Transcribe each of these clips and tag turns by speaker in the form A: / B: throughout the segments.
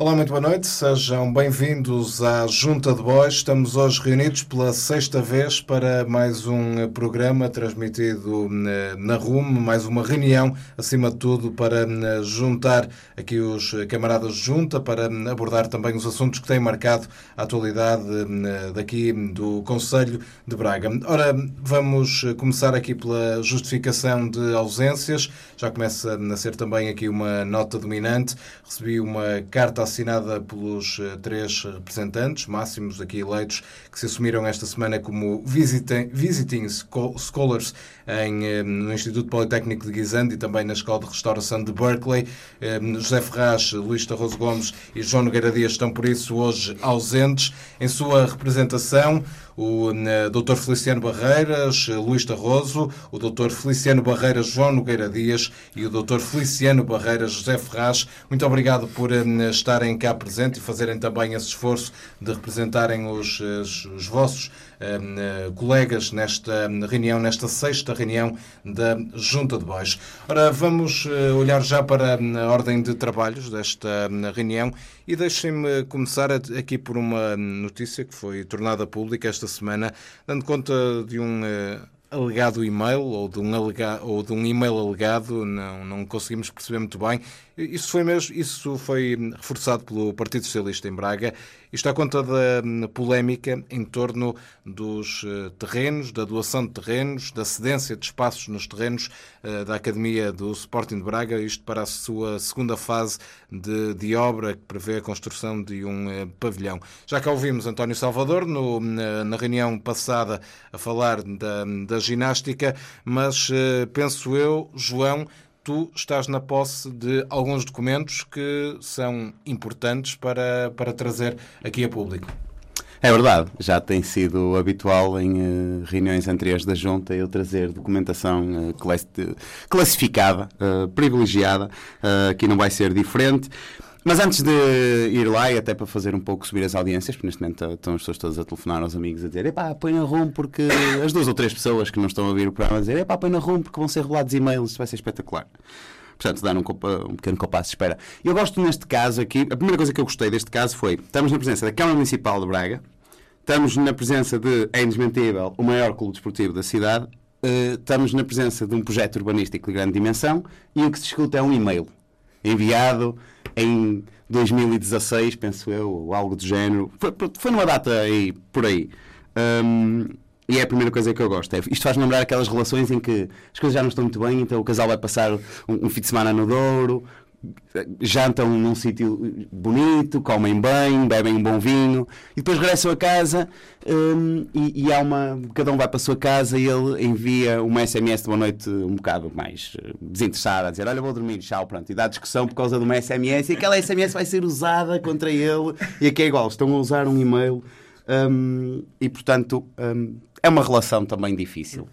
A: Olá, muito boa noite, sejam bem-vindos à Junta de Bois. Estamos hoje reunidos pela sexta vez para mais um programa transmitido eh, na RUM, mais uma reunião, acima de tudo, para eh, juntar aqui os camaradas de junta, para abordar também os assuntos que têm marcado a atualidade eh, daqui do Conselho de Braga. Ora, vamos começar aqui pela justificação de ausências. Já começa a ser também aqui uma nota dominante. Recebi uma carta assinada pelos eh, três representantes máximos aqui eleitos que se assumiram esta semana como visiting, visiting scholars em, eh, no Instituto Politécnico de Guisande e também na Escola de Restauração de Berkeley. Eh, José Ferraz, Luís Tarroso Gomes e João Nogueira Dias estão, por isso, hoje ausentes. Em sua representação, o Dr. Feliciano Barreiras, Luís Tarroso, o Dr. Feliciano Barreiras, João Nogueira Dias e o Dr. Feliciano Barreiras, José Ferraz. Muito obrigado por estarem cá presentes e fazerem também esse esforço de representarem os, os, os vossos colegas nesta reunião, nesta sexta reunião da Junta de Bois. Ora, vamos uh, olhar já para a ordem de trabalhos desta reunião e deixem-me começar aqui por uma notícia que foi tornada pública esta semana, dando conta de um uh, alegado e-mail ou de um, alega, ou de um e-mail alegado, não, não conseguimos perceber muito bem. Isso foi, mesmo, isso foi reforçado pelo Partido Socialista em Braga. Isto à conta da hum, polémica em torno dos eh, terrenos, da doação de terrenos, da cedência de espaços nos terrenos uh, da Academia do Sporting de Braga, isto para a sua segunda fase de, de obra que prevê a construção de um uh, pavilhão. Já cá ouvimos António Salvador no, na, na, reunião passada a falar da, da ginástica, mas penso eu, João, tu estás na posse de alguns documentos que são importantes para, para trazer aqui a público.
B: É verdade, já tem sido habitual em uh, reuniões anteriores da Junta eu trazer documentação uh, classificada, uh, privilegiada, aqui não vai ser diferente. Mas antes de ir lá, e até para fazer um pouco subir as audiências, porque neste momento estão as pessoas todas a telefonar aos amigos a dizer epá, põe na RUM porque as duas ou três pessoas que não estão a ouvir o programa a dizer epá, põe na RUM porque vão ser revelados e-mails, isto vai ser espetacular. Portanto, dar um, um pequeno compasso de espera. Eu gosto neste caso aqui, a primeira coisa que eu gostei deste caso foi, estamos na presença da Câmara Municipal de Braga, estamos na presença de, é indesmentível, o maior clube desportivo da cidade, uh, estamos na presença de um projeto urbanístico de grande dimensão e o que se discute é um e-mail enviado em 2016, penso eu, ou algo do género. Foi, foi numa data aí, por aí. Um, e é a primeira coisa que eu gosto. É, isto faz lembrar aquelas relações em que as coisas já não estão muito bem, então o casal vai passar um, um fim de semana no Douro, jantam num sítio bonito, comem bem, bebem um bom vinho e depois regressam a casa um, e, e, há uma. Cada um vai para a sua casa e ele envia uma SMS de boa noite um bocado mais eh, desinteressada, a dizer: Olha, vou dormir, tchau, pronto. E dá discussão por causa de uma SMS e aquela SMS vai ser usada contra ele e aqui é igual, estão a usar um e-mail um, e portanto um, é uma relação também difícil.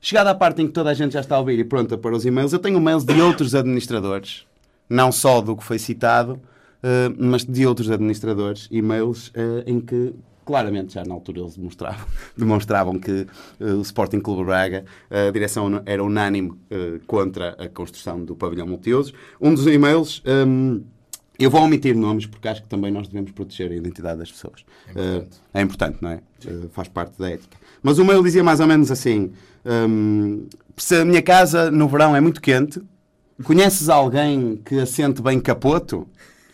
B: Chegada à parte em que toda a gente já está a ouvir e pronta para os e-mails, eu tenho e-mails de outros administradores não só do que foi citado, uh, mas de outros administradores, e-mails uh, em que claramente já na altura eles demonstravam, demonstravam que uh, o Sporting Clube Braga, a direção era unânime uh, contra a construção do pavilhão multiusos. Um dos e-mails, um, ehm, eu vou omitir nomes porque acho que também nós devemos proteger a identidade das pessoas. É importante, uh, é importante não é? faz parte da ética. Mas o e-mail dizia mais ou menos assim: um, ehm, se a minha casa no verão é muito quente, Conheces alguém que assente bem capoto?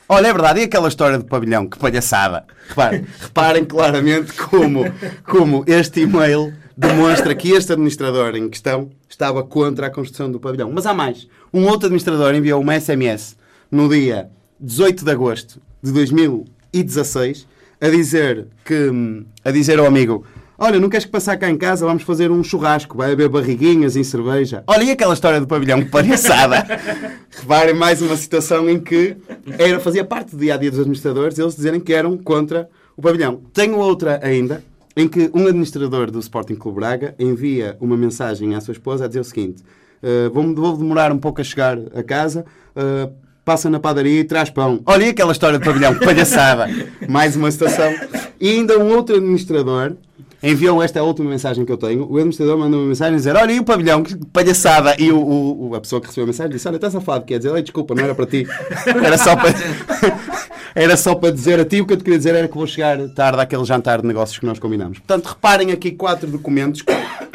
B: Olha, é verdade, e aquela história do pavilhão? Que palhaçada! Reparem, reparem claramente como, como este e-mail demonstra que este administrador em questão estava contra a construção do pavilhão. Mas há mais. Um outro administrador enviou uma SMS no dia 18 de agosto de 2016 a dizer que a dizer ao amigo Olha, não queres que passar cá em casa? Vamos fazer um churrasco. Vai haver barriguinhas em cerveja. Olha, e aquela história do pavilhão palhaçada? Reparem mais uma situação em que era, fazia parte do dia a dia dos administradores eles dizerem que eram contra o pavilhão. Tenho outra ainda, em que um administrador do Sporting Clube Braga envia uma mensagem à sua esposa a dizer o seguinte: uh, vou, vou demorar um pouco a chegar a casa. Uh, passa na padaria e traz pão. Olha, aquela história do pavilhão, palhaçada. Mais uma situação. E ainda um outro administrador enviou esta última mensagem que eu tenho. O administrador mandou uma mensagem a dizer: Olha, e o pavilhão, que palhaçada. E o, o, a pessoa que recebeu a mensagem disse: Olha, estás safado. Quer dizer, desculpa, não era para ti. Era só para. era só para dizer a ti, o que eu te queria dizer era que vou chegar tarde àquele jantar de negócios que nós combinamos. Portanto, reparem aqui quatro documentos que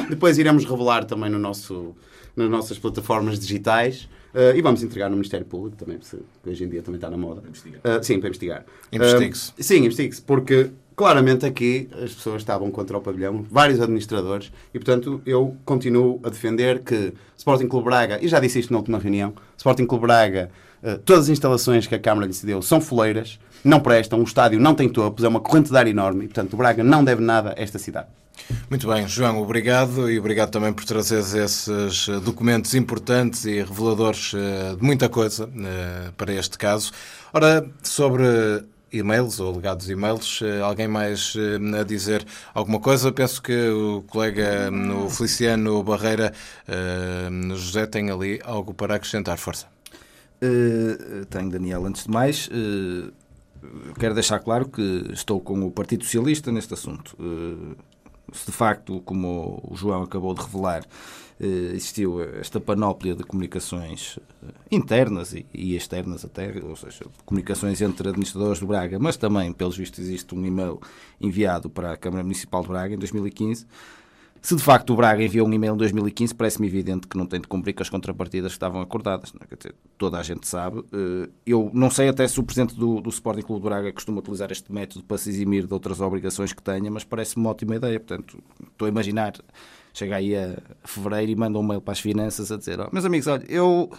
B: depois iremos revelar também no nosso, nas nossas plataformas digitais. Uh, e vamos entregar no Ministério Público também, que hoje em dia também está na moda. Uh, sim, para investigar.
A: Investigue-se.
B: Uh, sim, investigue-se, porque claramente aqui as pessoas estavam contra o pavilhão, vários administradores, e portanto eu continuo a defender que Sporting Clube Braga, e já disse isto na última reunião, Sporting Clube Braga, todas as instalações que a Câmara lhe cedeu são foleiras, não prestam, o estádio não tem topos, é uma corrente de ar enorme, e portanto o Braga não deve nada a esta cidade.
A: Muito bem, João, obrigado e obrigado também por trazer esses eh, documentos importantes e reveladores eh, de muita coisa eh, para este caso. Ora, sobre e-mails ou legados e-mails, alguém mais a dizer alguma coisa? Penso que o colega o Feliciano Barreira José tem ali algo para acrescentar. Força.
C: Uh, tenho, Daniel. Antes de mais, uh, quero deixar claro que estou com o Partido Socialista neste assunto. Se de facto, como o João acabou de revelar, eh, existiu esta panóplia de comunicações eh, internas e externas até, ou seja, comunicações entre administradores do Braga, mas também, pelos vistos, existe um e-mail enviado para a Câmara Municipal de Braga em 2015 se de facto o Braga enviou um e-mail em 2015, parece-me evidente que não tem de cumprir com as contrapartidas que estavam acordadas. É? Dizer, toda a gente sabe. Eh, eu não sei até se o presidente do, do Sporting Clube do Braga costuma utilizar este método para se eximir de outras obrigações que tenha, mas parece-me uma ótima ideia. Portanto, estou a imaginar, chega aí a fevereiro e manda um mail para as finanças a dizer: oh, meus amigos, olha, eu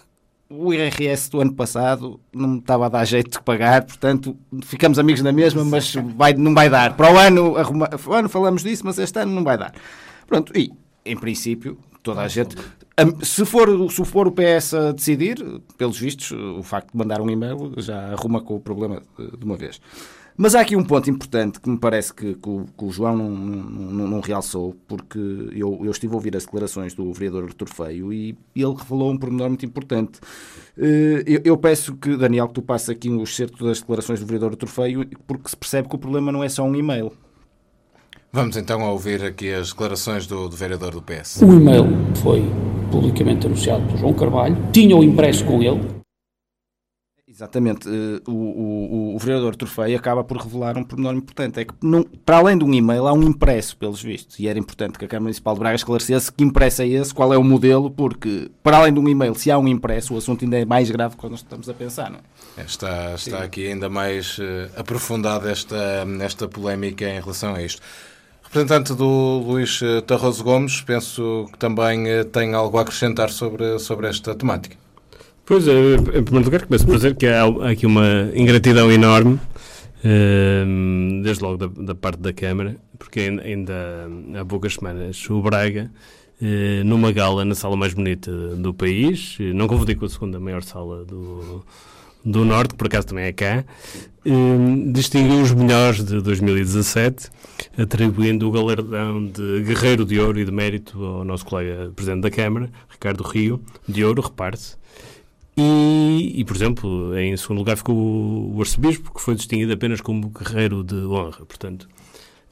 C: o IRS do ano passado não me estava a dar jeito de pagar, portanto ficamos amigos na mesma, mas vai, não vai dar. Para o ano, arruma, o ano falamos disso, mas este ano não vai dar. Pronto, e em princípio, toda a gente. Se for, se for o PS a decidir, pelos vistos, o facto de mandar um e-mail já arruma com o problema de uma vez. Mas há aqui um ponto importante que me parece que, que, o, que o, João não, não, não, realçou, porque eu, eu, estive a ouvir as declarações do vereador Artur Feio e ele revelou um pormenor muito importante. Eh, eu, eu peço que, Daniel, que tu passes aqui o excerto das declarações do vereador Artur Feio, porque se percebe que o problema não é só um e-mail.
A: Vamos então ouvir aqui as declarações do, do vereador do PS.
D: O e-mail foi publicamente anunciado por João Carvalho, tinha o impresso com ele.
C: Exatamente. Eh, o, o, o vereador Trofei acaba por revelar um pormenor importante. É que, não, para além de um e-mail, há um impresso, pelos vistos. E era importante que a Câmara Municipal de Braga esclarecesse que impresso é esse, qual é o modelo, porque, para além de um e-mail, se há um impresso, o assunto ainda é mais grave que nós estamos a pensar. Não
A: é? Está, está aqui ainda mais uh, aprofundada esta, esta polémica em relação a isto. Representante do Luís eh, Tarroso Gomes, penso que também eh, tem algo a acrescentar sobre, sobre esta temática.
E: Pois, eh, em primeiro lugar, começo por dizer que há aqui uma ingratidão enorme, desde logo da, da parte da Câmara, porque ainda há poucas semanas o Braga, numa gala na sala mais bonita do país, não confundi com a segunda maior sala do, do Norte, que por acaso também é cá, distinguiu os melhores de 2017 atribuindo o galardão de Guerreiro de Ouro e de Mérito ao nosso colega Presidente da Câmara, Ricardo Rio, de Ouro, reparte-se. E, e, por exemplo, em segundo lugar ficou o Arcebispo, que foi distinguido apenas como Guerreiro de Honra. Portanto,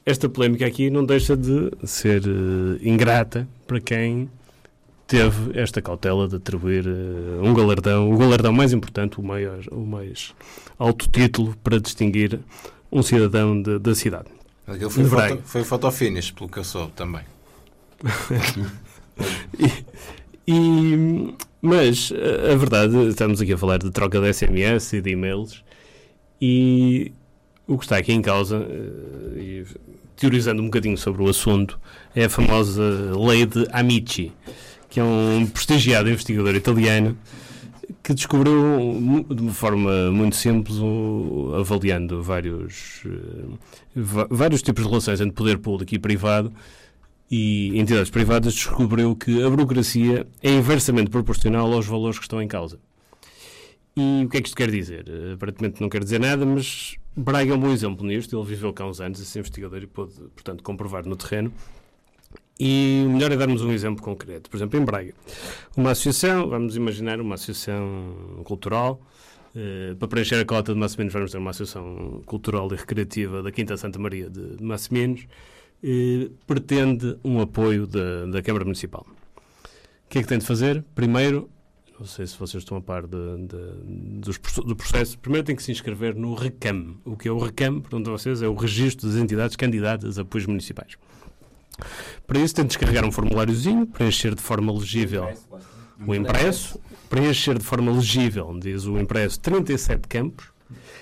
E: esta polémica aqui não deixa de ser uh, ingrata para quem teve esta cautela de atribuir uh, um galardão, o galardão mais importante, o, maior, o mais alto título para distinguir um cidadão de, da cidade.
A: Aquilo foi, foto, foi fotofinish, pelo que eu soube também.
E: e, e, mas a verdade, estamos aqui a falar de troca de SMS e de e-mails e o que está aqui em causa, eh, e, teorizando um bocadinho sobre o assunto, é a famosa lei de Amici, que é um prestigiado investigador italiano que descobriu de uma forma muito simples, avaliando vários, eh, vários tipos de relações entre poder público e privado e entidades privadas, descobriu que a burocracia é inversamente proporcional aos valores que estão em causa. E o que é que isto quer dizer? Aparentemente não quer dizer nada, mas Braga é um bom exemplo nisto. Ele viveu cá uns anos, esse investigador, e pôde, portanto, comprovar no terreno e o melhor é darmos um exemplo concreto. Por exemplo, em Braga, uma associação, vamos imaginar uma associação cultural, uh, para preencher a cota de Massiminos, vamos ter uma associação cultural e recreativa da Quinta Santa Maria de, Massiminos, pretende um apoio da, da Câmara Municipal. O que é que tem de fazer? Primeiro, não sei se vocês estão a par de, de, dos, do processo, primeiro tem que se inscrever no RECAM. O que é o RECAM, pergunto a vocês, é o Registro das Entidades Candidatas a Apoios Municipais. Para isso tem de descarregar um formuláriozinho, preencher de forma legível o impresso, preencher de forma legível, diz o impresso, 37 campos,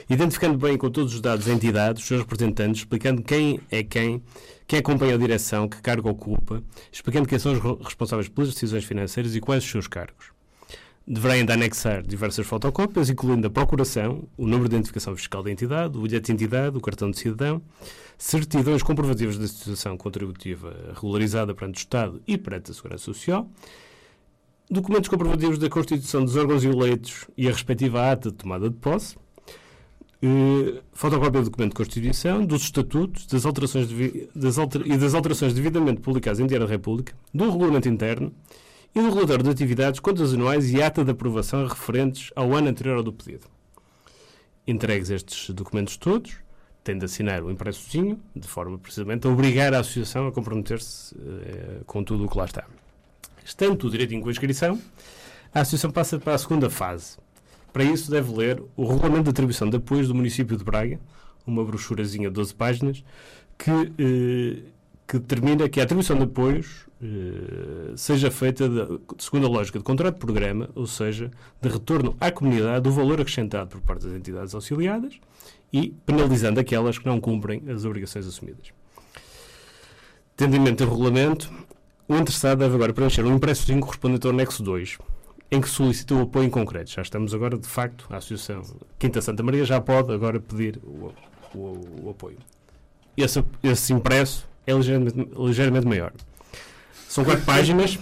E: identificando bem com todos os dados da entidade, os seus representantes, explicando quem é quem, quem acompanha a direção, que cargo ocupa, explicando quem são os responsáveis pelas decisões financeiras e quais os seus cargos. Deverá ainda anexar diversas fotocópias, incluindo a procuração, o número de identificação fiscal da entidade, o bilhete de entidade, o cartão de cidadão, certidões comprovativas da situação contributiva regularizada perante o Estado e perante a Segurança Social, documentos comprovativos da constituição dos órgãos eleitos e a respectiva ata de tomada de posse, fotocópia do documento de Constituição, dos estatutos das alterações das alter e das alterações devidamente publicadas em Diário da República, do regulamento interno e do relatório de atividades, contas anuais e ata de aprovação referentes ao ano anterior ao do pedido. Entregues estes documentos todos, tem de assinar o impressozinho, de forma precisamente a obrigar a associação a comprometer-se eh, com tudo o que lá está. Estando direitinho com a inscrição, a associação passa para a segunda fase. Para isso, deve ler o Regulamento de Atribuição de Apoios do município de Braga, uma brochurazinha de 12 páginas, que, eh, que determina que a atribuição de apoios eh, seja feita de, segundo a lógica de contrato de programa, ou seja, de retorno à comunidade do valor acrescentado por parte das entidades auxiliadas e penalizando aquelas que não cumprem as obrigações assumidas. Tendo em mente o regulamento, o interessado deve agora preencher um impressozinho correspondente ao anexo 2, em que solicita o apoio em concreto. Já estamos agora, de facto, a Associação Quinta Santa Maria já pode agora pedir o, o, o apoio. Esse, esse impresso é ligeiramente, ligeiramente maior. São quatro páginas,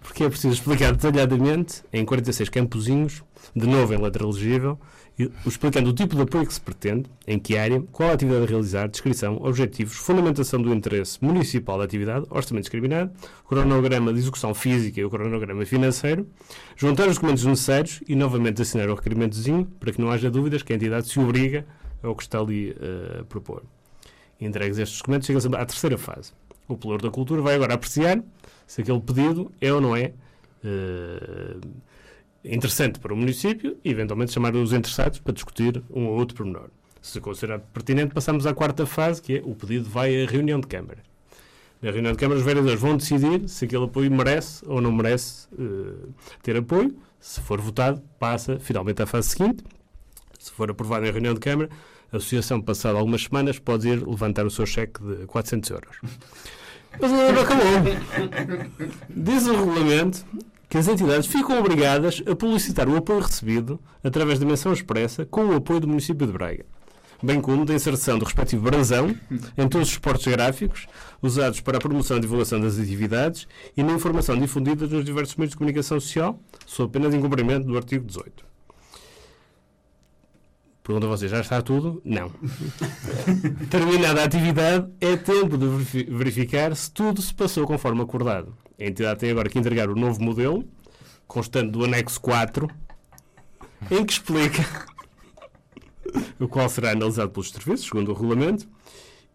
E: porque é preciso explicar detalhadamente, em 46 campozinhos, de novo em letra legível, explicando o tipo de apoio que se pretende, em que área, qual a atividade a realizar, descrição, objetivos, fundamentação do interesse municipal da atividade, orçamento discriminado, cronograma de execução física e o cronograma financeiro, juntar os documentos necessários e novamente assinar o requerimentozinho para que não haja dúvidas que a entidade se obriga ao que está ali uh, a propor. Entregues estes documentos, chega-se à terceira fase. O Pelouro da Cultura vai agora apreciar se aquele pedido é ou não é uh, interessante para o município e, eventualmente, chamar os interessados para discutir um ou outro pormenor. Se considerar pertinente, passamos à quarta fase, que é o pedido vai à reunião de Câmara. Na reunião de Câmara, os vereadores vão decidir se aquele apoio merece ou não merece uh, ter apoio. Se for votado, passa finalmente à fase seguinte. Se for aprovado em reunião de Câmara, a associação, passado algumas semanas, pode ir levantar o seu cheque de 400 euros. Mas não acabou. Diz o regulamento que as entidades ficam obrigadas a publicitar o apoio recebido através da menção expressa com o apoio do município de Braga, bem como da inserção do respectivo brasão em todos os suportes gráficos usados para a promoção e divulgação das atividades e na informação difundida nos diversos meios de comunicação social, sob apenas incumprimento do artigo 18. Pergunta a vocês, já está tudo? Não. Terminada a atividade, é tempo de verificar se tudo se passou conforme acordado. A entidade tem agora que entregar o novo modelo, constante do anexo 4, em que explica o qual será analisado pelos serviços, segundo o regulamento,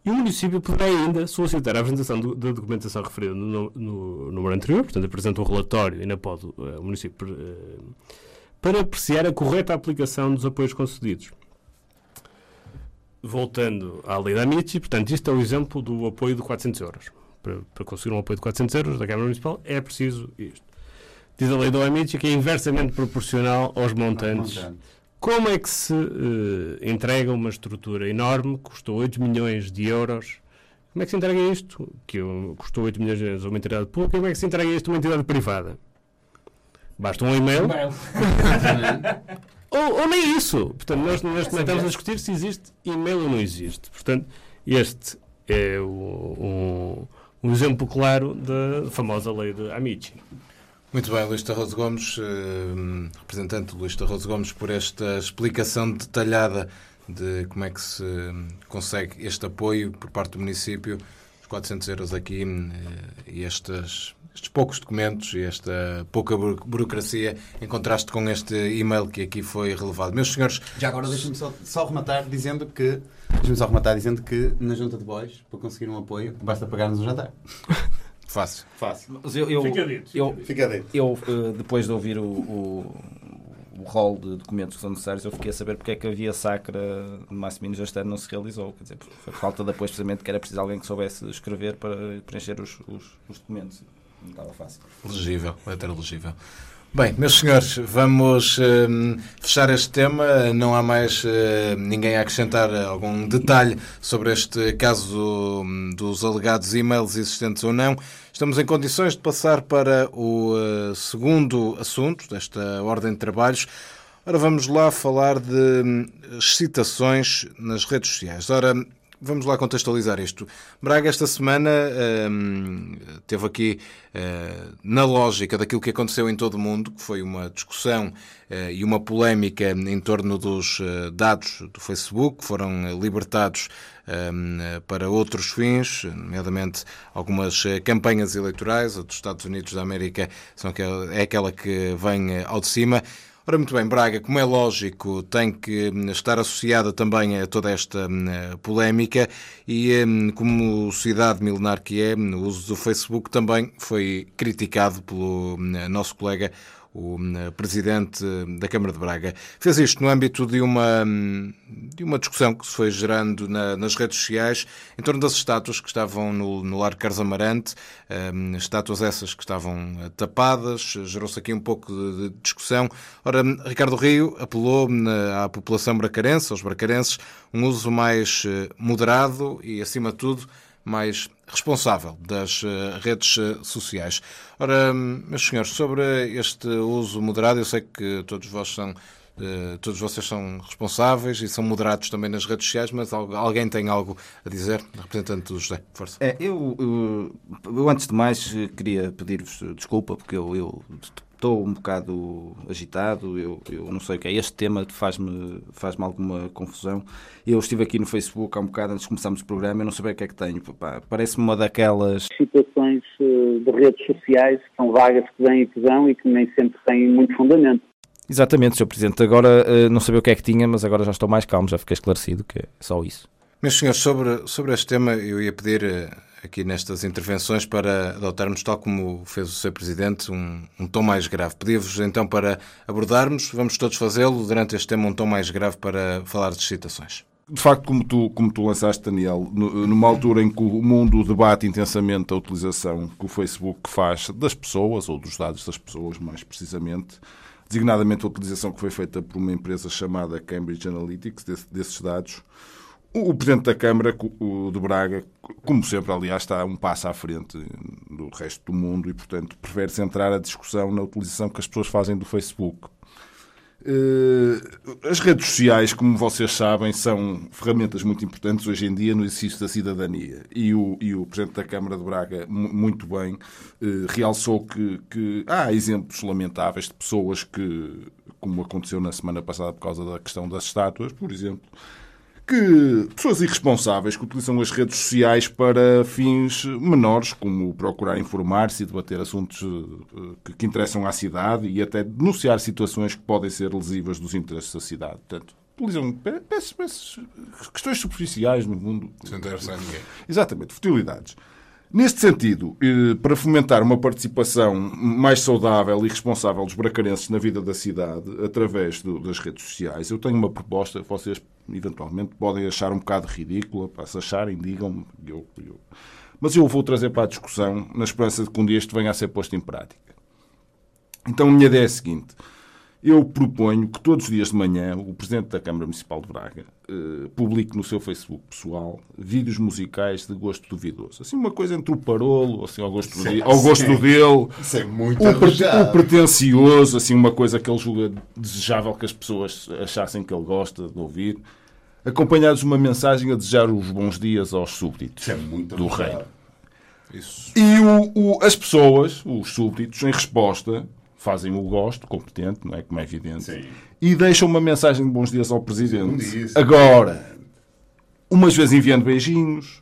E: e o município poderá ainda solicitar a apresentação da documentação referida no, no, número anterior, portanto, apresenta um relatório e ainda pode uh, o município uh, para apreciar a correta aplicação dos apoios concedidos voltando à lei da Amici, portanto, isto é o exemplo do apoio de 400 euros. Para, para conseguir um apoio de 400 euros da Câmara Municipal é preciso isto. Diz a lei da Amici que é inversamente proporcional aos montantes. Como é que se uh, entrega uma estrutura enorme, custou 8 milhões de euros? Como é que se entrega isto? Que custou 8 milhões de euros a uma entidade pública, como é que se entrega isto a uma entidade privada? Basta um e-mail. ou, ou, nem isso. Portanto, nós neste momento estamos a discutir se existe e-mail ou não existe. Portanto, este é o, um, um exemplo claro da famosa lei de Amici.
A: Muito bem, Luís Tarroso Gomes, eh, representante Luís Tarroso Gomes, por esta explicação detalhada de como é que se consegue este apoio por parte do município, os 400 euros aqui eh, e estas estes poucos documentos e esta pouca burocracia em contraste com este e-mail que aqui foi relevado. Meus senhores.
B: Já agora deixem-me só, só rematar dizendo que. Deixem-me só rematar dizendo que na junta de bois, para conseguir um apoio, basta pagar-nos um jantar.
A: Fácil.
B: Fácil.
C: Mas eu, eu,
E: Fica dito, fica
C: eu,
E: dito.
B: Fica dentro.
C: eu, eh, depois de ouvir o, o, o rol de documentos que são necessários, eu fiquei a saber porque é que a via sacra de Massimino Jastero não se realizou. Quer dizer, foi por falta de apoio, precisamente, que era preciso alguém que soubesse escrever para preencher os, os, os documentos. Estava fácil.
A: Legível, letra legível. Bem, meus senhores, vamos hum, fechar este tema. Não há mais hum, ninguém a acrescentar algum detalhe sobre este caso hum, dos alegados e-mails existentes ou não. Estamos em condições de passar para o uh, segundo assunto desta ordem de trabalhos. Ora, vamos lá falar de excitações nas redes sociais. Ora, vamos lá contextualizar isto. Braga, esta semana, hum, teve aqui, eh, na lógica daquilo que aconteceu em todo o mundo, que foi uma discussão eh, e uma polémica em torno dos eh, dados do Facebook, que foram libertados hum, eh, para outros fins, nomeadamente algumas campanhas eleitorais. A dos Estados Unidos da América são é aquela que vem ao de cima. Ora, muito bem, Braga, como é lógico, tem que hum, estar associada também a toda esta hum, polémica e, hum, como cidade milenar que é, o uso do Facebook também foi criticado pelo nosso colega, o hum, presidente da Câmara de Braga. Fez isto no âmbito de uma, de uma discussão que se foi gerando na- nas redes sociais em torno das estátuas que estavam no, no Largo Carlos Amarante, hum, estátuas essas que estavam eh, tapadas, gerou-se aqui um pouco de, de discussão. Ora, Ricardo Rio apelou à população bracarense, aos bracarenses, um uso mais eh, moderado e, acima de tudo, mais responsável das eh, redes eh, sociais. Ora, hum, meus senhores, sobre este uso moderado, eu sei que todos vós são eh, todos vocês são responsáveis e são moderados também nas redes sociais, mas al- alguém tem algo a dizer? Representante do José, força.
C: É, eu, eu, eu, antes de mais queria pedir-vos desculpa porque eu, eu estou um bocado agitado, eu, eu não sei o que é. Este tema faz-me faz alguma confusão. Eu estive aqui no Facebook há um bocado antes de começarmos o programa, eu não sabia o que é que tenho. Parece-me uma daquelas.
F: situações eh, de redes sociais que são vagas que vêm e que vão e que nem sempre têm muito fundamento.
C: Exatamente, Sr. Presidente. Agora eh, não sabia o que é que tinha, mas agora já estou mais calmo, já fiquei esclarecido que é só isso.
A: Meus senhores, sobre, sobre este tema, eu ia pedir eh, aqui nestas intervenções para adotarmos, tal como fez o Sr. Presidente, um, um tom mais grave. Pedi-vos então para abordarmos, vamos todos fazê-lo durante este tema, um tom mais grave para falar de citações.
G: De facto, como tu, como tu lançaste, Daniel, nu- numa altura em que o mundo debate intensamente a utilização que o Facebook faz das pessoas, ou dos dados das pessoas, mais precisamente, designadamente a utilização que foi feita por uma empresa chamada Cambridge Analytics desse- desses dados, o, Presidente da Câmara, o de Braga, como sempre, aliás, está um passo à frente do resto do mundo e, portanto, prefere centrar a discussão na utilização que as pessoas fazem do Facebook. Eh, As redes sociais, como vocês sabem, são ferramentas muito importantes hoje em dia no exercício da cidadania. E o, e o Presidente da Câmara de Braga, mu- muito bem, eh, realçou que, que há exemplos lamentáveis de pessoas que, como aconteceu na semana passada por causa da questão das estátuas, por exemplo, que pessoas irresponsáveis que utilizam as redes sociais para fins menores, como procurar informar-se e debater assuntos eh, que, interessam à cidade e até denunciar situações que podem ser lesivas dos interesses da cidade. Portanto, utilizam pe- peças- peças- questões superficiais no mundo.
A: Sem interessa a ninguém.
G: Exatamente, futilidades. Neste sentido, eh, para fomentar uma participação mais saudável e responsável dos bracarenses na vida da cidade, através do- das redes sociais, eu tenho uma proposta que vocês, eventualmente, podem achar um bocado ridícula. Se acharem, digam-me. Eu, eu- Mas eu vou trazer para a discussão, na esperança de que um dia isto venha a ser posto em prática. Então, a minha ideia é a seguinte. Eu proponho que todos os dias de manhã o Presidente da Câmara Municipal de Braga eh, publique no seu Facebook pessoal vídeos musicais de gosto duvidoso. Assim, uma coisa entre o parolo, assim, ao gosto, de- ao gosto dele,
B: Isso é muito
G: o,
B: arrojado.
G: o pretencioso, assim, uma coisa que ele julga desejável que as pessoas achassem que ele gosta de ouvir, acompanhados de uma mensagem a desejar os bons dias aos súbditos
B: é
G: do
B: arrojado.
G: rei.
A: Isso.
G: E o- o- as pessoas, os súbditos, em resposta, fazem o gosto, competente, não é? Como é evidente,
B: Sim.
G: e deixam uma mensagem de bons dias ao presidente. Agora, umas vezes enviando beijinhos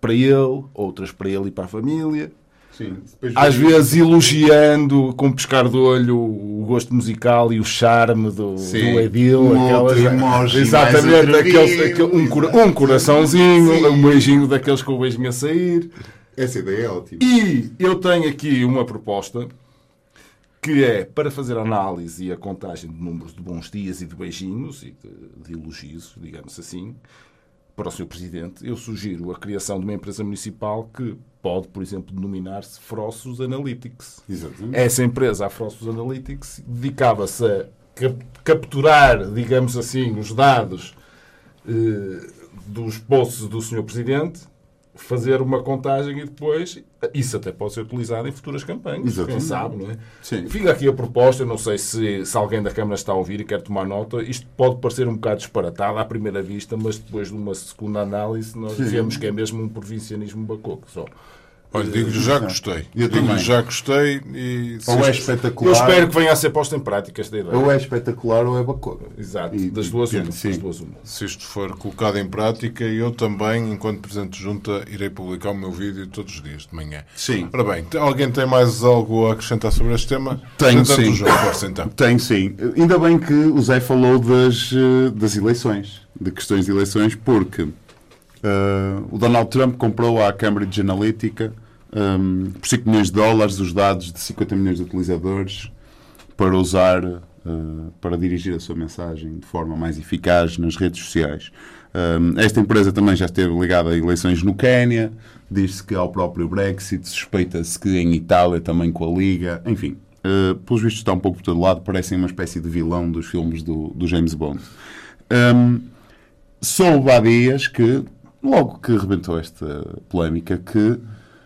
G: para ele, outras para ele e para a família.
B: Sim.
G: Às vezes elogiando com um pescar de olho o gosto musical e o charme do,
B: Sim.
G: do Edil.
B: Um
G: aquelas-
B: emoji
G: Exatamente, aqueles, aquele- um, cora- um coraçãozinho,
B: Sim.
G: um beijinho daqueles com o beijinho a sair.
B: Essa ideia é ótima.
G: E eu tenho aqui uma proposta que é para fazer a análise e a contagem de números de bons dias e de beijinhos e de, de elogios, digamos assim, para o Sr. Presidente, eu sugiro a criação de uma empresa municipal que pode, por exemplo, denominar-se Frossos Analytics.
B: Exatamente.
G: Essa empresa, a Frossos Analytics, dedicava-se a cap- capturar, digamos assim, os dados eh, dos poços do Sr. Presidente, fazer uma contagem e depois isso até pode ser utilizado em futuras campanhas.
B: Exatamente.
G: Quem sabe, não é?
B: Sim.
G: Fica aqui a proposta, eu não sei se, se alguém da Câmara está a ouvir e quer tomar nota. Isto pode parecer um bocado disparatado à primeira vista, mas depois de uma segunda análise nós vemos que é mesmo um provincianismo bacoco. Só.
A: Olha, digo-lhe já gostei.
B: Eu
A: Digo-lhe
B: também.
A: já gostei e...
B: Ou é espetacular.
G: Eu espero que venha a ser posta em prática esta ideia.
B: Ou é espetacular ou é bacana.
G: Exato,
B: E-
G: das duas uma.
B: sim.
G: Das duas uma.
A: Se isto for colocado em prática, eu também, enquanto Presidente de Junta, irei publicar o meu vídeo todos os dias de manhã.
B: Sim.
A: Ora bem, alguém tem mais algo a acrescentar sobre este tema?
B: Tenho,
A: Entretanto,
B: sim.
A: João, força então.
B: Tem sim. Ainda bem que o Zé falou das, eh, das eleições, de questões de eleições, porque eh, o Donald Trump comprou à Cambridge Analytica ehm, por 5 milhões de dólares os dados de 50 milhões de utilizadores para usar eh, para dirigir a sua mensagem de forma mais eficaz nas redes sociais. Ehm, esta empresa também já esteve ligada a eleições no Quénia, diz-se que ao próprio Brexit, suspeita-se que em Itália também com a Liga, enfim. Uh, pelos vistos está um pouco por todo lado, parecem uma espécie de vilão dos filmes do, do James Bond. Um, soube há dias que, logo que rebentou esta polémica, que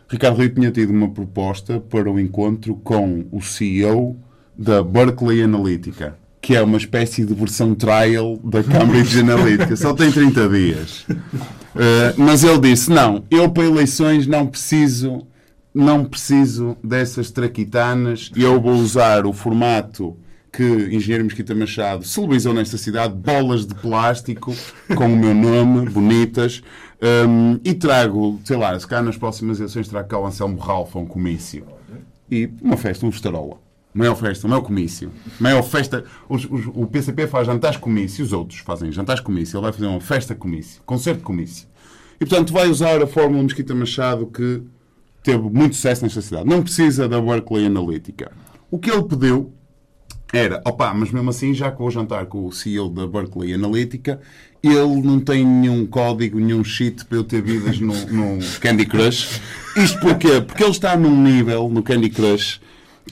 B: Ricardo Rio tinha tido uma proposta para um encontro com o CEO da Berkeley Analytica, que é uma espécie de versão trial da Cambridge Analytica. Só tem 30 dias. Uh, mas ele disse: não, eu para eleições não preciso, não preciso dessas traquitanas, eu vou usar o formato que Engenheiro Mesquita Machado celebrizou nesta cidade, bolas de plástico com o meu nome, bonitas, um, e trago, sei lá, se cá nas próximas eleições trago cá o Anselmo Ralph um comício. E uma festa, um festarola. Maior festa, maior comício. Maior festa. Os- os- o PCP faz jantares comício, os outros fazem jantares comício. Ele vai fazer uma festa comício, concerto comício. E portanto vai usar a fórmula Mesquita Machado que teve muito sucesso nesta cidade. Não precisa da Berkeley Analytica. O que ele pediu era, opá, mas mesmo assim, já que vou jantar com o CEO da Berkeley Analytica, ele não tem nenhum código, nenhum cheat para eu ter vidas no, no Candy Crush. Isto porquê? Porque ele está num nível no Candy Crush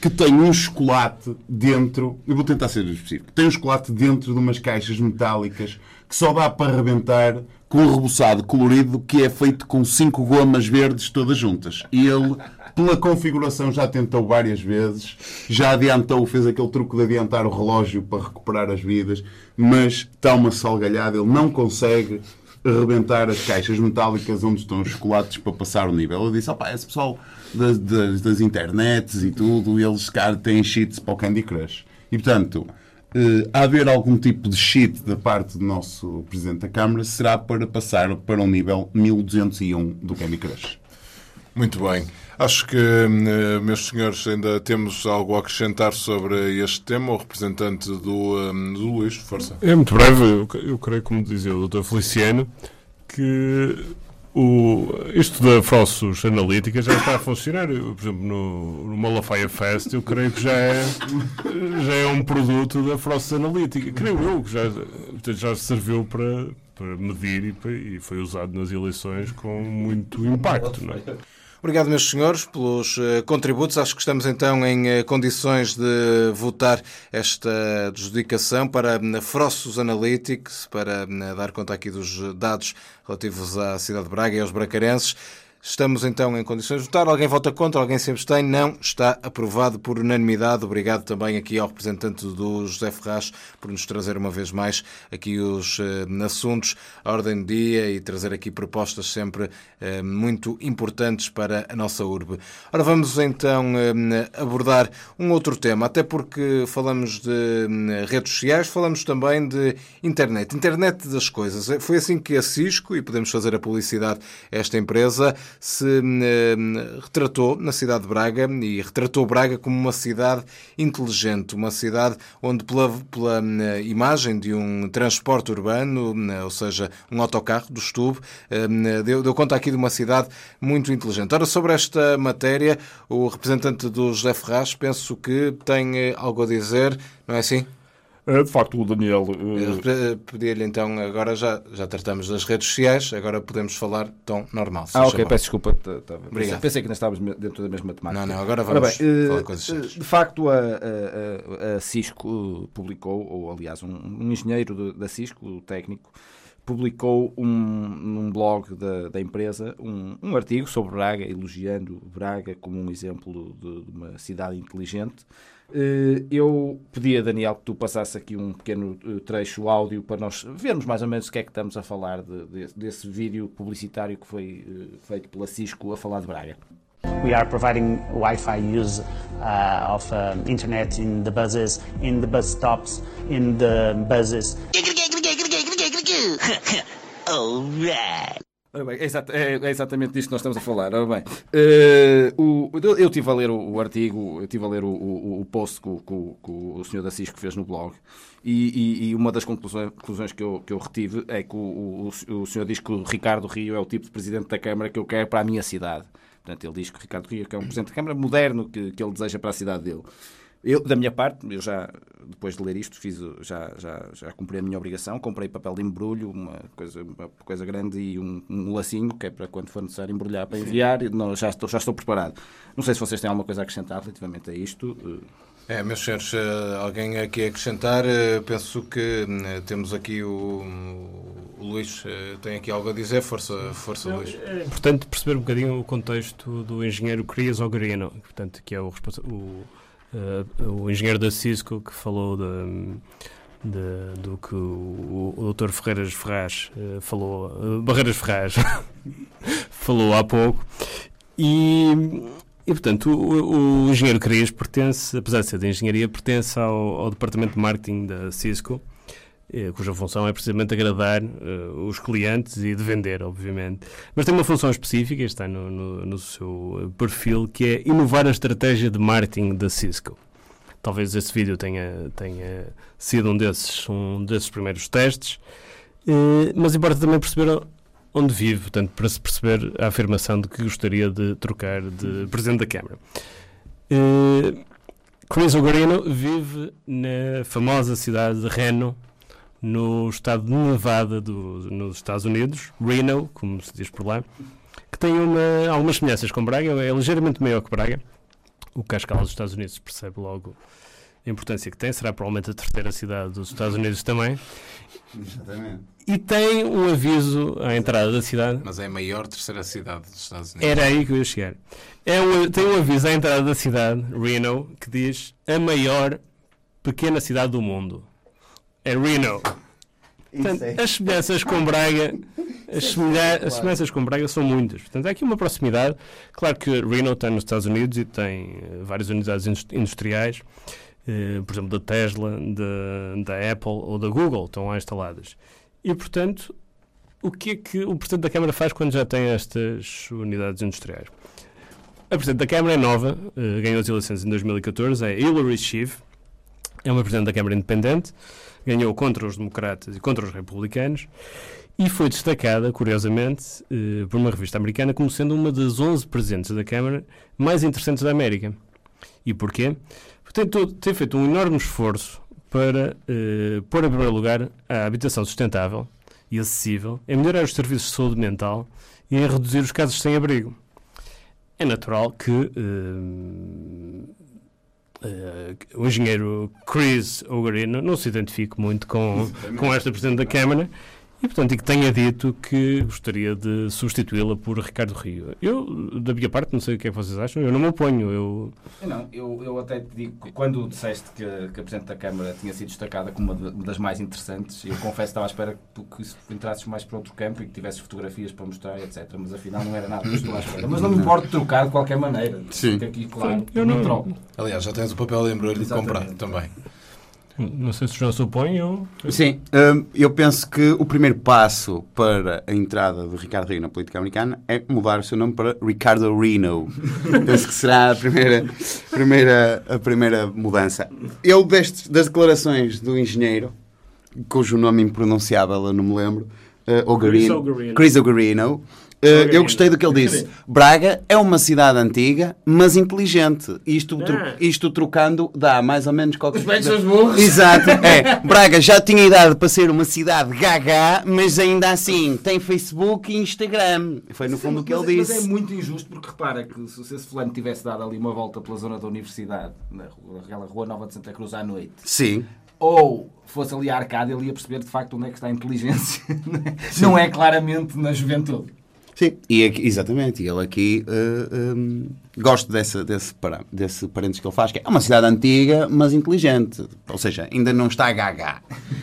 B: que tem um chocolate dentro, eu vou tentar ser específico, tem um chocolate dentro de umas caixas metálicas que só dá para arrebentar com um reboçado colorido que é feito com cinco gomas verdes todas juntas. E ele, pela configuração, já tentou várias vezes, já adiantou, fez aquele truque de adiantar o relógio para recuperar as vidas, mas está uma salgalhada, ele não consegue arrebentar as caixas metálicas onde estão os chocolates para passar o nível. Ele disse, opá, esse pessoal das, das, das internets e tudo, eles, cara, têm cheats para o Candy Crush. E, portanto, eh, haver algum tipo de cheat da parte do nosso Presidente da Câmara será para passar para um nível 1201 do Candy Crush.
A: Muito bem. Acho que, eh, meus senhores, ainda temos algo a acrescentar sobre este tema. O representante do, eh, do Luís, força.
E: É muito breve, eu, creio, como dizia o Dr. Feliciano, que o, isto da Frossos Analítica já está a funcionar. Eu, por exemplo, no, no Malafaia Fest, eu creio que já é, já é um produto da Frossos Analítica. Creio eu que já, já serviu para, para medir e, e foi usado nas eleições com muito impacto. Não é?
A: Obrigado, meus senhores, pelos eh, contributos. Acho que estamos então em eh, condições de votar esta adjudicação para hum, Frossos Analytics, para dar conta aqui dos dados relativos à cidade de Braga e aos bracarenses. Estamos então em condições de votar. Alguém vota contra? Alguém se abstém? Não. Está aprovado por unanimidade. Obrigado também aqui ao representante do José Ferraz por nos trazer uma vez mais aqui os eh, assuntos à ordem do dia e trazer aqui propostas sempre eh, muito importantes para a nossa urbe. Ora, vamos então eh, abordar um outro tema, até porque falamos de redes sociais, falamos também de internet. Internet das coisas. Foi assim que a Cisco, e podemos fazer a publicidade a esta empresa, se eh, retratou na cidade de Braga e retratou Braga como uma cidade inteligente, uma cidade onde, pela, pela eh, imagem de um transporte urbano, ou seja, um autocarro do Estube, deu, deu conta aqui de uma cidade muito inteligente. Ora, sobre esta matéria, o representante do José Ferraz penso que tem algo a dizer, não é assim?
G: É, de facto, o Daniel.
A: Uh... Pedia-lhe então, agora já, já tratamos das redes sociais, agora podemos falar tão normal.
C: Ah, ok, peço desculpa. Obrigado. Pensei que ainda estávamos dentro da mesma temática.
A: Não, não, agora vamos bem, falar uh, coisas sérias.
C: De facto, a, a, a, Cisco publicou, ou aliás, um, um engenheiro da Cisco, o técnico, publicou um, num blog da, da empresa um, um, artigo sobre Braga, elogiando Braga como um exemplo de, de uma cidade inteligente. Eh, eu pedi a Daniel que tu passasse aqui um pequeno eh, trecho áudio para nós vermos mais ou menos o que é que estamos a falar de, de, desse vídeo publicitário que foi eh, feito pela Cisco a falar de Braga.
H: We are providing Wi-Fi use uh, of uh, internet in the buses, in the bus stops, in the buses.
C: All right. Bem, é, exat é, é, exatamente disto que nós estamos a falar. Bem, uh, o, eu estive a ler o, o artigo, eu estive a ler o, o, o post que, que, que, o senhor da Cisco fez no blog e, e, e uma das conclusões, conclusões, que, eu, que eu retive é que o, o, senhor diz que o Ricardo Rio é o tipo de presidente da Câmara que eu quero para a minha cidade. Portanto, ele diz que o Ricardo Rio é um presidente da Câmara moderno que, que ele deseja para a cidade dele. Eu, da minha parte, eu já, depois de ler isto, fiz, já, já, já cumpri a minha obrigação, comprei papel de embrulho, uma coisa, uma coisa grande e um, um lacinho, que é para quando for necessário embrulhar para enviar, não, já, estou, já estou preparado. Não sei se vocês têm alguma coisa a acrescentar relativamente a isto.
A: É, meus senhores, eh, alguém aqui a acrescentar? Eh, penso que hum, temos aqui o, o Luís, eh, tem aqui algo a dizer, força, força Não, Luís.
E: É importante perceber um bocadinho o contexto do engenheiro Crias Ogarino, portanto, que é o, o uh, o engenheiro da Cisco que falou de, de, do que o, o Dr. Ferreiras Ferraz uh, falou, uh, Barreiras Ferraz falou há pouco. E, e portanto, o, o engenheiro Cris pertence, apesar de ser de engenharia, pertence ao, ao departamento de marketing da Cisco cuja função é precisamente agradar uh, os clientes e de vender, obviamente. Mas tem uma função específica, está no, no, no, seu perfil, que é inovar a estratégia de marketing da Cisco. Talvez esse vídeo tenha, tenha sido um desses, um desses primeiros testes, uh, mas importa também perceber onde vive, portanto, para se perceber a afirmação de que gostaria de trocar de presidente da Câmara. Uh, Chris Ogarino vive na famosa cidade de Reno, no estado de Nevada, do, nos Estados Unidos, Reno, como se diz por lá, que tem uma, algumas semelhanças com Braga, é ligeiramente maior que Braga. O Cascal dos Estados Unidos percebe logo a importância que tem, será provavelmente a terceira cidade dos Estados Unidos também. Exatamente. E tem um aviso à entrada da cidade.
A: Mas é a maior terceira cidade dos Estados Unidos.
E: Era aí que eu ia chegar. É um, tem um aviso à entrada da cidade, Reno, que diz a maior pequena cidade do mundo é Reno. Portanto, é. as semelhanças com Braga as, semelha as semelhanças com Braga são muitas. Portanto, há aqui uma proximidade. Claro que Reno está nos Estados Unidos e tem uh, várias unidades industriais, uh, por exemplo, da Tesla, de, da Apple ou da Google, estão lá instaladas. E, portanto, o que é que o Presidente da Câmara faz quando já tem estas unidades industriais? A Presidente da Câmara é nova, uh, ganhou as eleições em 2014, é Hillary Schiff, é uma Presidente da Câmara independente, ganhou contra os democratas e contra os republicanos e foi destacada, curiosamente, eh, por uma revista americana como sendo uma das 11 presidentes da Câmara mais interessantes da América. E porquê? Porque tem, tem feito um enorme esforço para eh, pôr em primeiro lugar a habitação sustentável e acessível, em melhorar os serviços de saúde mental e em reduzir os casos sem abrigo. É natural que eh, Uh, o engenheiro Chris Ogarino não se identifique muito com, com esta Presidente da Câmara e, portanto, e que tenha dito que gostaria de substituí-la por Ricardo Rio. Eu, da minha parte, não sei o que é que vocês acham, eu não me oponho. Eu,
C: não, eu, eu até te digo, quando disseste que, que a Presidente da Câmara tinha sido destacada como uma, das mais interessantes, eu confesso que estava à espera que, que entrasses mais para outro campo e que tivesses fotografias para mostrar, etc. Mas afinal não era nada que estou à espera. Mas não me importo trocar de qualquer maneira.
A: Sim.
C: Aqui claro, eu não troco.
A: Aliás, já tens o papel de embrulho comprado também.
E: Não sei se o João se opõe ou...
B: Sim, hum, eu penso que o primeiro passo para a entrada de Ricardo Rio na política americana é mudar o seu nome para Ricardo Reno. penso que será a primeira, primeira, a primeira mudança. Eu, destes, das declarações do engenheiro, cujo nome impronunciável eu não me lembro, uh, Ogarino, Chris Ogarino, Uh, eu gostei do que ele disse. Braga é uma cidade antiga, mas inteligente. Isto, ah. isto trocando dá mais ou menos qualquer
C: coisa. Os burros.
B: Exato. É. Braga já tinha idade para ser uma cidade gaga, mas ainda assim tem Facebook e Instagram. Foi no Sim, fundo o que ele disse.
C: Mas é muito injusto porque repara que se esse fulano tivesse dado ali uma volta pela zona da universidade, naquela rua Nova de Santa Cruz à noite.
B: Sim
C: ou fosse ali a arcada, ele ia perceber de facto onde é que está a inteligência. Não é claramente na juventude.
B: Sim, e aqui, exatamente. E ele aqui uh, eh, um, gosta desse, desse, desse parênteses que ele faz, que é uma cidade antiga, mas inteligente. Ou seja, ainda não está gaga.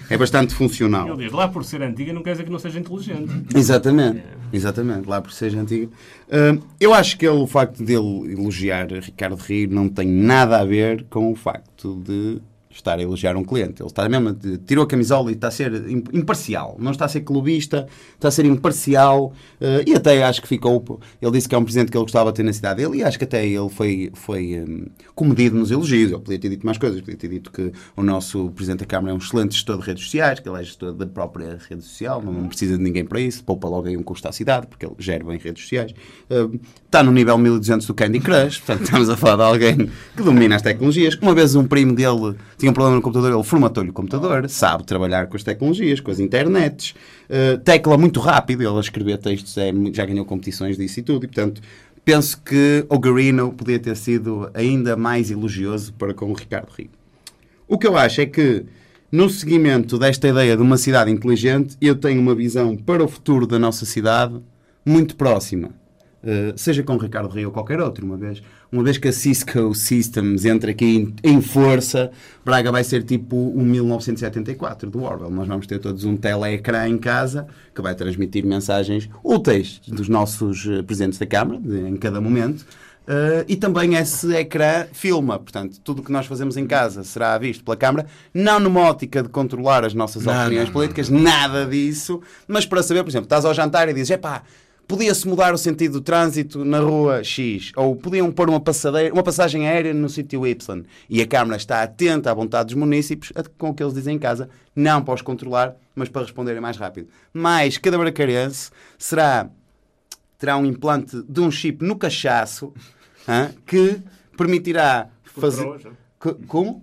B: É bastante funcional.
E: Ele diz, lá por ser antiga não quer dizer que não seja inteligente.
B: Exatamente. Exatamente, lá por ser antiga. Uh, eu acho que ele, o facto dele elogiar Ricardo Rio não tem nada a ver com o facto de estar a elogiar um cliente. Ele está mesmo, tirou a camisola e está a ser imparcial. Não está a ser clubista, está a ser imparcial. Uh, e até acho que ficou. Ele disse que é um presidente que ele gostava de ter na cidade dele e acho que até ele foi, foi um, comedido nos elogios. Ele podia ter dito mais coisas. Podia ter dito que o nosso presidente da Câmara é um excelente gestor de redes sociais, que ele é gestor da própria rede social, não, precisa de ninguém para isso. Poupa logo aí um custo à cidade, porque ele gera bem redes sociais. Uh, está no nível 1200 do Candy Crush, portanto estamos a falar de alguém que domina as tecnologias. Uma vez um primo dele tinha um problema no computador, ele formatou-lhe o computador, sabe trabalhar com as tecnologias, com as internets, uh, tecla muito rápido, ele a escrever textos é, já ganhou competições disso e tudo, e portanto penso que o Garino podia ter sido ainda mais elogioso para com o Ricardo Rio. O que eu acho é que no seguimento desta ideia de uma cidade inteligente, eu tenho uma visão para o futuro da nossa cidade muito próxima. Uh, seja com o Ricardo Rio ou qualquer outro, uma vez uma vez que a Cisco Systems entra aqui em, em força, Braga vai ser tipo o 1974 do Orwell. Nós vamos ter todos um teleecrã em casa que vai transmitir mensagens úteis dos nossos uh, presidentes da Câmara, de, em cada momento. Uh, e também esse ecrã filma, portanto, tudo o que nós fazemos em casa será visto pela Câmara, não numa ótica de controlar as nossas não, opiniões não, políticas, não, nada disso, mas para saber, por exemplo, estás ao jantar e dizes, epá, podia-se mudar o sentido do trânsito na rua X, ou podiam pôr uma, uma passagem aérea no sítio Y. E a Câmara está atenta à vontade dos municípios com o que eles dizem em casa, não para os controlar, mas para responderem mais rápido. Mas cada bracarense será, terá um implante de um chip no cachaço hein, que permitirá fazer. Como?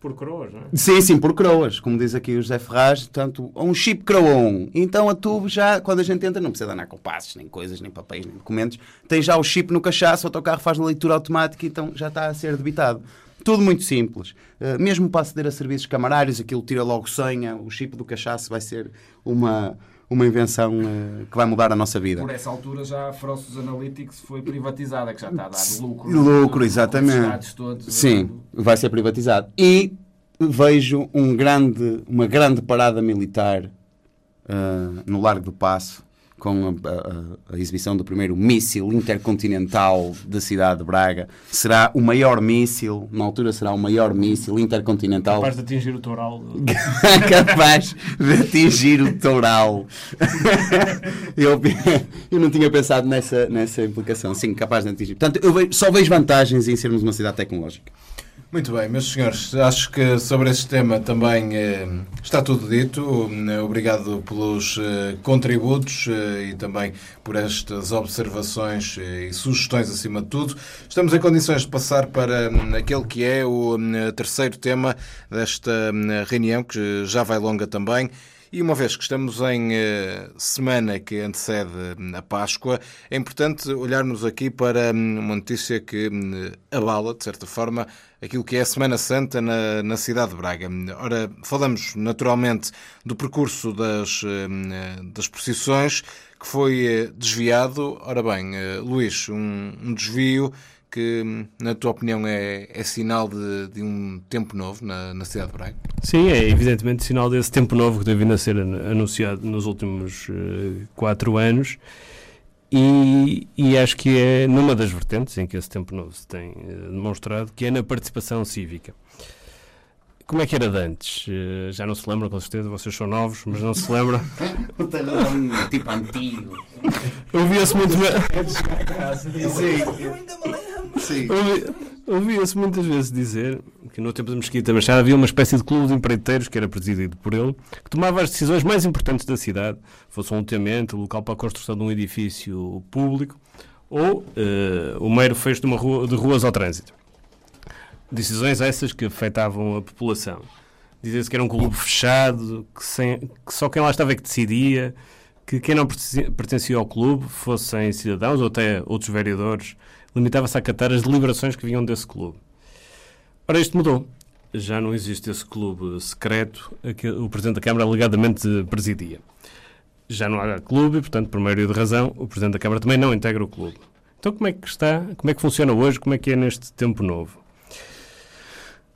E: Por croas, não é?
B: Sim, sim, por croas, como diz aqui o José Ferraz, portanto, um chip croa 1. Então a tubo já, quando a gente entra, não precisa andar com passos, nem coisas, nem papéis, nem documentos, tem já o chip no cachaço, o autocarro faz leitura automática, então já está a ser debitado. Tudo muito simples. Uh, mesmo para aceder a serviços camarários, aquilo tira logo senha, o chip do cachaço vai ser uma, uma invenção uh, que vai mudar a nossa vida.
C: Por essa altura já a Frostos Analytics foi privatizada, que já está a dar lucro.
B: Lucro, exatamente. Todos, Sim, vai ser privatizado. E vejo um grande, uma grande parada militar uh, no Largo do Passo com a, a, a, exibição do primeiro míssil intercontinental da cidade de Braga. Será o maior míssil, na altura será o maior míssil intercontinental.
E: Capaz de atingir o toural.
B: Capaz de atingir o toural. eu, eu não tinha pensado nessa, nessa implicação. Sim, capaz de atingir. Portanto, eu vejo, só vejo vantagens em sermos uma cidade tecnológica.
A: Muito bem, meus senhores, acho que sobre este tema também eh, está tudo dito. Eh, obrigado pelos eh, contributos eh, e também por estas observações eh, e sugestões acima de tudo. Estamos em condições de passar para hum, aquele que é o hum, terceiro tema desta hum, reunião, que já vai longa também. E uma vez que estamos em uh, semana que antecede a Páscoa, é importante olharmos aqui para uma notícia que uh, abala, de certa forma, aquilo que é a Semana Santa na, na cidade de Braga. Ora, falamos naturalmente do percurso das, eh, das procissões que foi eh, desviado. Ora bem, eh, Luís, um, um desvio que, na tua opinião, é, é sinal de, de, um tempo novo na, na, cidade de Braga?
E: Sim, é evidentemente sinal desse tempo novo que tem vindo a ser anunciado nos últimos uh, quatro anos e, e, acho que é numa das vertentes em que esse tempo novo se tem uh, demonstrado, que é na participação cívica. como é que era de antes? Uh, já não se lembram, com certeza, vocês são novos, mas não se lembram.
B: o talhão tipo antigo.
E: Ouvia-se muito.
B: Eu ainda me lembro. Sim.
E: Ouvia-se muitas vezes dizer que no tempo da Mesquita Machado havia uma espécie de clube de empreiteiros que era presidido por ele, que tomava as decisões mais importantes da cidade, fosse um loteamento, local para a construção de um edifício público ou uh, o mero fecho de, uma rua, de ruas ao trânsito. Decisões essas que afetavam a população. Dizia-se que era um clube fechado, que, sem, que só quem lá estava é que decidia, que quem não pertencia ao clube, fossem cidadãos ou até outros vereadores, limitava-se a acatar as deliberações que vinham desse clube. Ora, isto mudou. Já não existe esse clube secreto a que o Presidente da Câmara alegadamente presidia. Já não há clube portanto, por maioria de razão, o Presidente da Câmara também não integra o clube. Então, como é que está? Como é que funciona hoje? Como é que é neste tempo novo?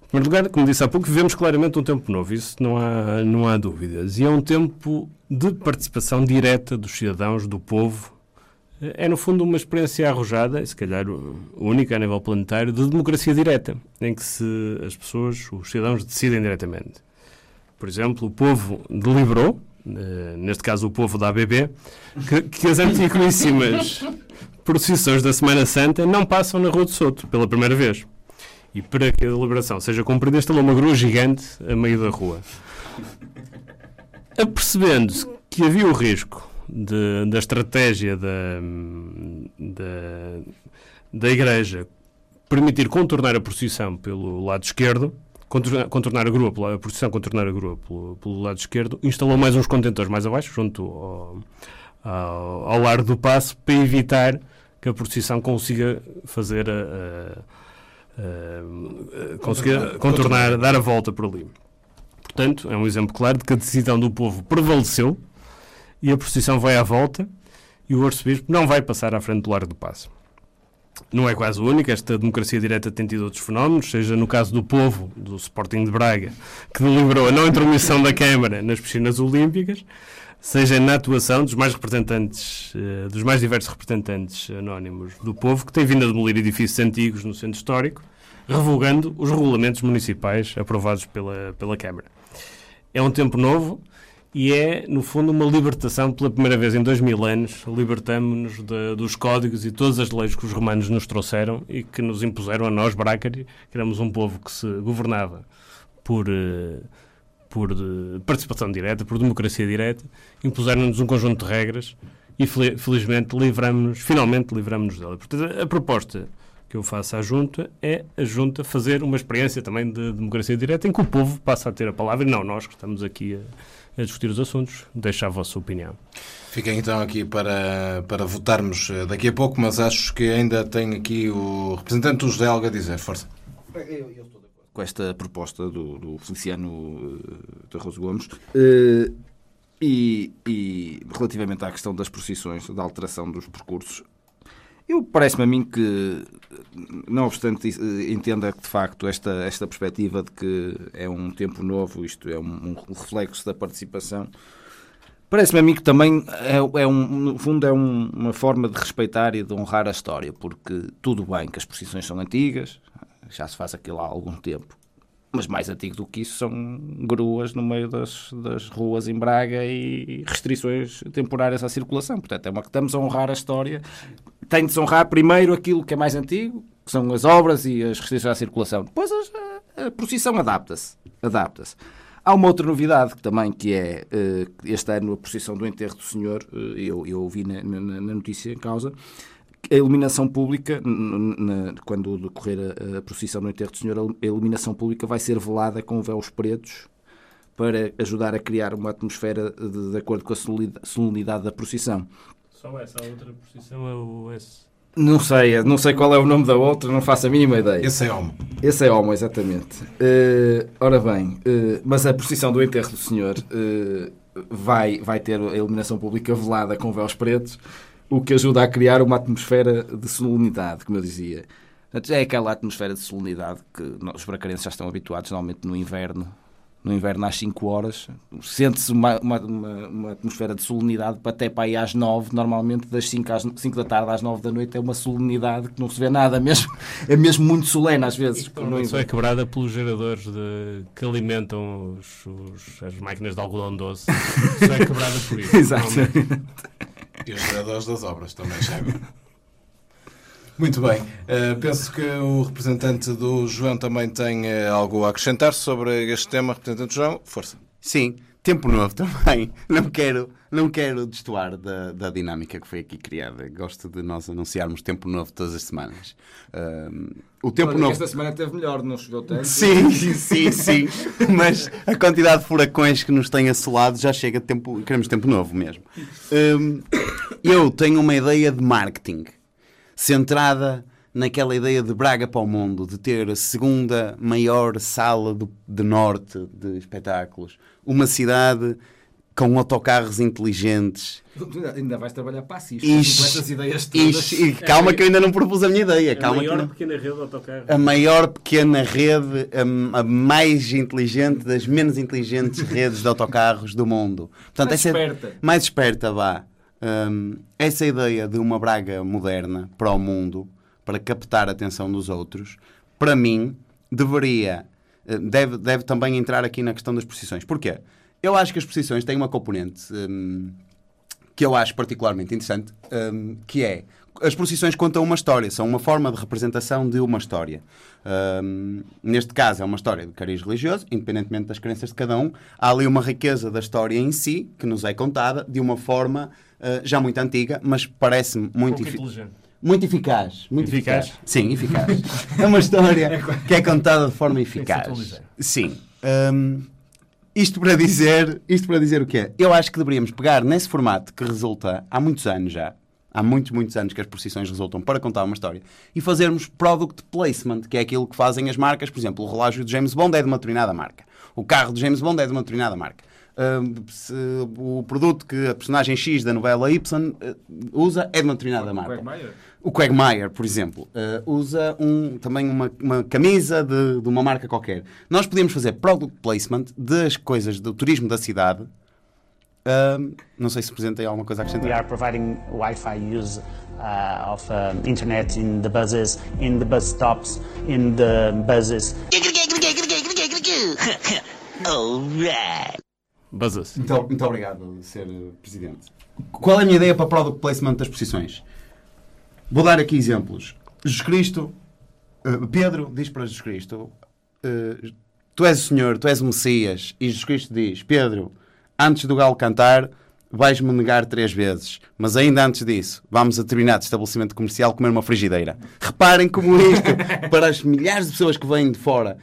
E: Em primeiro lugar, como disse há pouco, vivemos claramente um tempo novo, isso não há, não há dúvidas. E é um tempo de participação direta dos cidadãos, do povo, é, no fundo, uma experiência arrojada, se calhar única a nível planetário, de democracia direta, em que se, as pessoas, os cidadãos, decidem diretamente. Por exemplo, o povo deliberou, eh, neste caso o povo da ABB, que, que as antiquíssimas procissões da Semana Santa não passam na Rua de Soto, pela primeira vez. E para que a deliberação seja cumprida, instalou uma grua gigante a meio da rua. Apercebendo-se que havia o risco de, da estratégia da, da, da Igreja permitir contornar a procissão pelo lado esquerdo, contornar a grua, a procissão contornar a grua pelo, pelo, lado esquerdo, instalou mais uns contentores mais abaixo, junto ao, ao, ao largo do passo, para evitar que a procissão consiga fazer a, a, consiga contornar, dar a volta por ali. Portanto, é um exemplo claro de que a decisão do povo prevaleceu e a procissão vai à volta e o arcebispo não vai passar à frente do Largo do Passo. Não é quase o único, esta democracia direta tem tido outros fenómenos, seja no caso do povo, do Sporting de Braga, que deliberou a não intromissão da Câmara nas piscinas olímpicas, seja na atuação dos mais representantes, eh, dos mais diversos representantes anónimos do povo, que têm vindo a demolir edifícios antigos no centro histórico, revogando os regulamentos municipais aprovados pela, pela Câmara. É um tempo novo, e é, no fundo, uma libertação pela primeira vez em dois mil anos. Libertamos-nos dos códigos e todas as leis que os romanos nos trouxeram e que nos impuseram a nós, Brácari, que éramos um povo que se governava por, eh, por eh, participação direta, por democracia direta, impuseram-nos um conjunto de regras e, felizmente, livramos finalmente livramos-nos dela. Portanto, a proposta que eu faço à Junta é a Junta fazer uma experiência também de democracia direta em que o povo passa a ter a palavra e não nós que estamos aqui a a discutir os assuntos. Deixo a vossa opinião.
A: Fiquem então aqui para, para votarmos eh, daqui a pouco, mas acho que ainda tem aqui o representante do José Alga a dizer. Força.
C: Eu, eu estou de acordo com esta proposta do, do Feliciano uh, de Arroz Gomes. Uh, e, e, relativamente à questão das procissões, da alteração dos percursos, eu parece-me a mim que, não obstante entenda que de facto esta, esta perspectiva de que é um tempo novo, isto é um, um reflexo da participação, parece-me a mim que também é, é um, no fundo é um, uma forma de respeitar e de honrar a história, porque tudo bem que as procissões são antigas, já se faz aquilo há algum tempo, mas mais antigo do que isso são gruas no meio das, das ruas em Braga e restrições temporárias à circulação. Portanto, é uma que estamos a honrar a história. Tem de se honrar primeiro aquilo que é mais antigo, que são as obras e as restrições à circulação. Depois a, a procissão adapta-se. Adapta-se. Há uma outra novidade que também que é eh, este ano a procissão do enterro do Senhor, eh, eu, eu ouvi na, na, na notícia em causa, a iluminação pública, na, quando decorrer a, a procissão no enterro do Senhor, a iluminação pública vai ser velada com véus pretos para ajudar a criar uma atmosfera de, de acordo com a solenidade da procissão.
E: Só essa, a outra procissão é o S.
C: Não sei, não sei qual é o nome da outra, não faço a mínima ideia.
A: Esse é Homo.
C: Esse é Homo, exatamente. Uh, ora bem, uh, mas a procissão do enterro do Senhor uh, vai, vai ter a iluminação pública velada com véus pretos o que ajuda a criar uma atmosfera de solenidade, como eu dizia. É aquela atmosfera de solenidade que os bracarenses já estão habituados, normalmente no inverno, no inverno às 5 horas, sente-se uma, uma, uma, uma, atmosfera de solenidade até para aí às 9, normalmente das 5, às, 5 da tarde às 9 da noite é uma solenidade que não se vê nada mesmo, é mesmo muito solene às vezes.
E: Isso é quebrada pelos geradores de, que alimentam os, os, as máquinas de algodão doce, isso é quebrada por isso.
C: Exatamente.
A: E os geradores das obras também chegam. Muito bem. Uh, penso que o representante do João também tem uh, algo a acrescentar sobre este tema. Representante João, força.
B: Sim, tempo novo também. Não quero, não quero destoar da, da dinâmica que foi aqui criada. Gosto de nós anunciarmos tempo novo todas as semanas. O tempo novo.
C: Esta semana teve melhor, não choveu tanto.
B: Sim, sim, sim. Mas a quantidade de furacões que nos têm assolado já chega de tempo. Queremos tempo novo mesmo. eu tenho uma ideia de marketing centrada naquela ideia de Braga para o mundo, de ter a segunda maior sala do, de norte de espetáculos, uma cidade com autocarros inteligentes.
C: Ainda vais trabalhar para a
B: Ixi,
C: essas ideias todas.
B: Ixi, calma que eu ainda não propus a minha ideia. Calma
E: a maior
B: não...
E: pequena rede de autocarros.
B: A maior pequena rede, a, a, mais inteligente das menos inteligentes redes de autocarros do mundo.
C: Portanto, mais essa, esperta.
B: Mais esperta, vá. Um, essa ideia de uma Braga moderna para o mundo, para captar a atenção dos outros, para mim, deveria, eh, deve, deve também entrar aqui na questão das posições. Porquê? Eu acho que as posições têm uma componente um, que eu acho particularmente interessante, um, que é as procissões contam uma história, são uma forma de representação de uma história. Um, neste caso, é uma história de cariz religioso, independentemente das crenças de cada um. Há ali uma riqueza da história em si, que nos é contada de uma forma uh, já muito antiga, mas parece-me muito,
E: efi
B: muito eficaz. Muito
E: eficaz?
B: eficaz. Sim, eficaz. é uma história que é contada de forma eficaz. Sim. Um, isto para dizer, isto para dizer o quê? Eu acho que deveríamos pegar nesse formato que resulta há muitos anos já, há muitos, muitos anos que as procissões resultam para contar uma história, e fazermos product placement, que é aquilo que fazem as marcas. Por exemplo, o relógio de James Bond é de uma determinada marca. O carro de James Bond é de uma determinada marca. Uh, se, o produto que a personagem X da novela Y uh, usa é de uma determinada marca.
C: Quagmire.
B: O Quagmire, por exemplo, uh, usa um, também uma, uma camisa de, de, uma marca qualquer. Nós podíamos fazer product placement das coisas do turismo da cidade. não sei se o Presidente tem alguma coisa a acrescentar.
H: We are providing Wi-Fi use uh, of uh, internet in the buses, in the bus stops, in the buses.
E: Alright. Buzzes.
B: Muito, muito obrigado, Sr. Presidente. Qual é a minha ideia para o product placement das posições? Vou dar aqui exemplos. Jesus Cristo, uh, Pedro diz para Jesus Cristo: uh, Tu és o Senhor, tu és o Messias. E Jesus Cristo diz: Pedro, antes do galo cantar, vais-me negar três vezes. Mas ainda antes disso, vamos a determinado estabelecimento comercial comer uma frigideira. Reparem como isto, para as milhares de pessoas que vêm de fora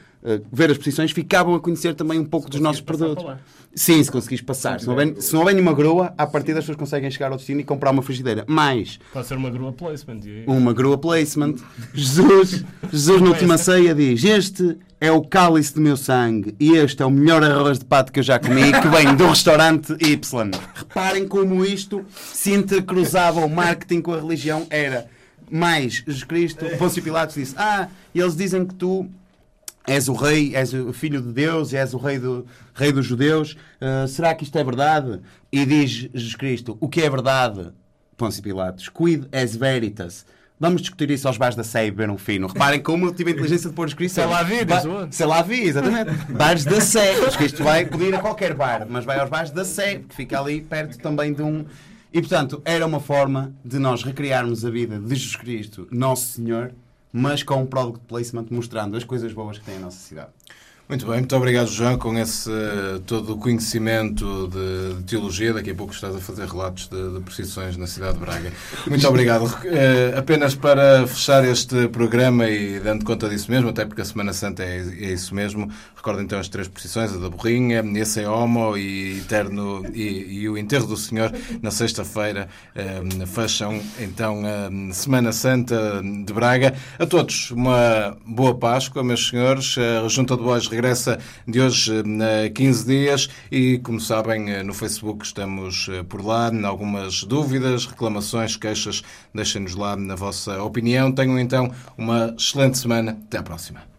B: ver as posições, ficavam a conhecer também um pouco se dos nossos produtos. Sim, se conseguires passar. Se não, houver, se não houver nenhuma grua, à partida as pessoas conseguem chegar ao destino e comprar uma frigideira. Mas.
E: Pode ser uma grua placement.
B: Uma grua placement. Jesus, Jesus na última ceia diz: Este é o cálice do meu sangue e este é o melhor arroz de pato que eu já comi, que vem do restaurante Y. Reparem como isto se intercruzava o marketing com a religião. Era mais Jesus Cristo. Pôncio Pilatos disse: Ah, eles dizem que tu és o rei, és o filho de Deus, és o rei, do, rei dos judeus, uh, será que isto é verdade? E diz Jesus Cristo, o que é verdade? Pôncio Pilatos, quid es veritas? Vamos discutir isso aos bares da Sé e beber um fino. Reparem como eu tive a inteligência de pôr escrito.
E: Sei lá vi,
B: Sei lá vi, exatamente. bares da Sé. Cristo vai poder ir a qualquer bar, mas vai aos bares da Sé, que fica ali perto também de um... E, portanto, era uma forma de nós recriarmos a vida de Jesus Cristo, Nosso Senhor, mas com um product placement mostrando as coisas boas que tem a nossa cidade.
A: Muito bem, muito obrigado, João, com esse todo o conhecimento de, de, teologia. Daqui a pouco estás a fazer relatos de, de procissões na cidade de Braga. Muito obrigado. Uh, apenas para fechar este programa e dando conta disso mesmo, até porque a Semana Santa é, é isso mesmo, recordo então as três procissões: a da Borrinha, esse é Homo e, eterno, e, e o Enterro do Senhor, na sexta-feira. Uh, fecham então a Semana Santa de Braga. A todos, uma boa Páscoa, meus senhores. A Junta de Bois regressa de hoje a 15 dias e, como sabem, eh, no Facebook estamos eh, por lá. Algumas dúvidas, reclamações, queixas, deixem-nos lá na vossa opinião. Tenham então uma excelente semana. Até à próxima.